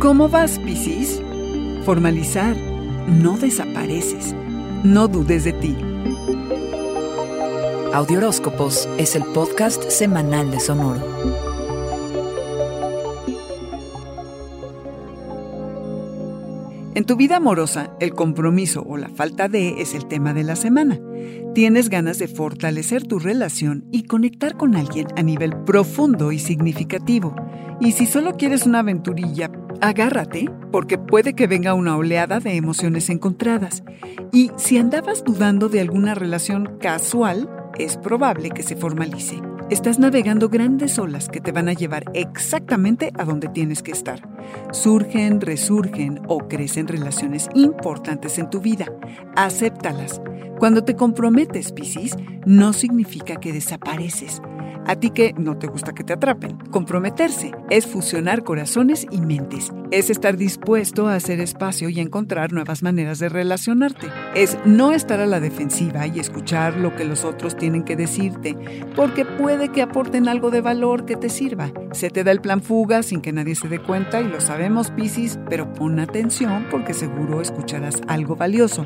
¿Cómo vas, Piscis? Formalizar. No desapareces. No dudes de ti. Audioróscopos es el podcast semanal de Sonoro. En tu vida amorosa, el compromiso o la falta de es el tema de la semana. Tienes ganas de fortalecer tu relación y conectar con alguien a nivel profundo y significativo. Y si solo quieres una aventurilla, agárrate, porque puede que venga una oleada de emociones encontradas. Y si andabas dudando de alguna relación casual, es probable que se formalice. Estás navegando grandes olas que te van a llevar exactamente a donde tienes que estar. Surgen, resurgen o crecen relaciones importantes en tu vida. Acéptalas. Cuando te comprometes, Piscis, no significa que desapareces a ti que no te gusta que te atrapen. Comprometerse es fusionar corazones y mentes. Es estar dispuesto a hacer espacio y encontrar nuevas maneras de relacionarte. Es no estar a la defensiva y escuchar lo que los otros tienen que decirte, porque puede que aporten algo de valor que te sirva. Se te da el plan fuga sin que nadie se dé cuenta y lo sabemos, Piscis, pero pon atención porque seguro escucharás algo valioso.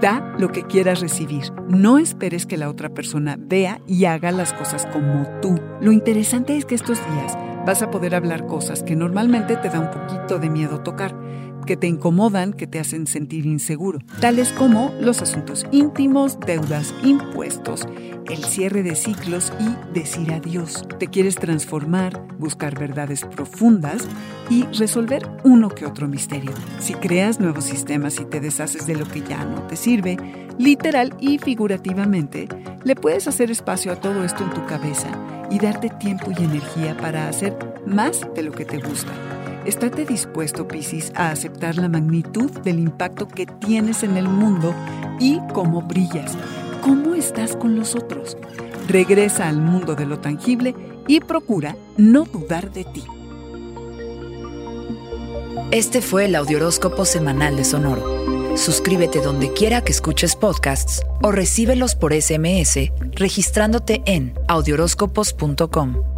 Da lo que quieras recibir. No esperes que la otra persona vea y haga las cosas como tú. Lo interesante es que estos días vas a poder hablar cosas que normalmente te da un poquito de miedo tocar que te incomodan, que te hacen sentir inseguro, tales como los asuntos íntimos, deudas, impuestos, el cierre de ciclos y decir adiós. Te quieres transformar, buscar verdades profundas y resolver uno que otro misterio. Si creas nuevos sistemas y te deshaces de lo que ya no te sirve, literal y figurativamente, le puedes hacer espacio a todo esto en tu cabeza y darte tiempo y energía para hacer más de lo que te gusta. Estate dispuesto, Piscis, a aceptar la magnitud del impacto que tienes en el mundo y cómo brillas, cómo estás con los otros. Regresa al mundo de lo tangible y procura no dudar de ti. Este fue el Audioróscopo Semanal de Sonoro. Suscríbete donde quiera que escuches podcasts o recíbelos por SMS registrándote en audioróscopos.com.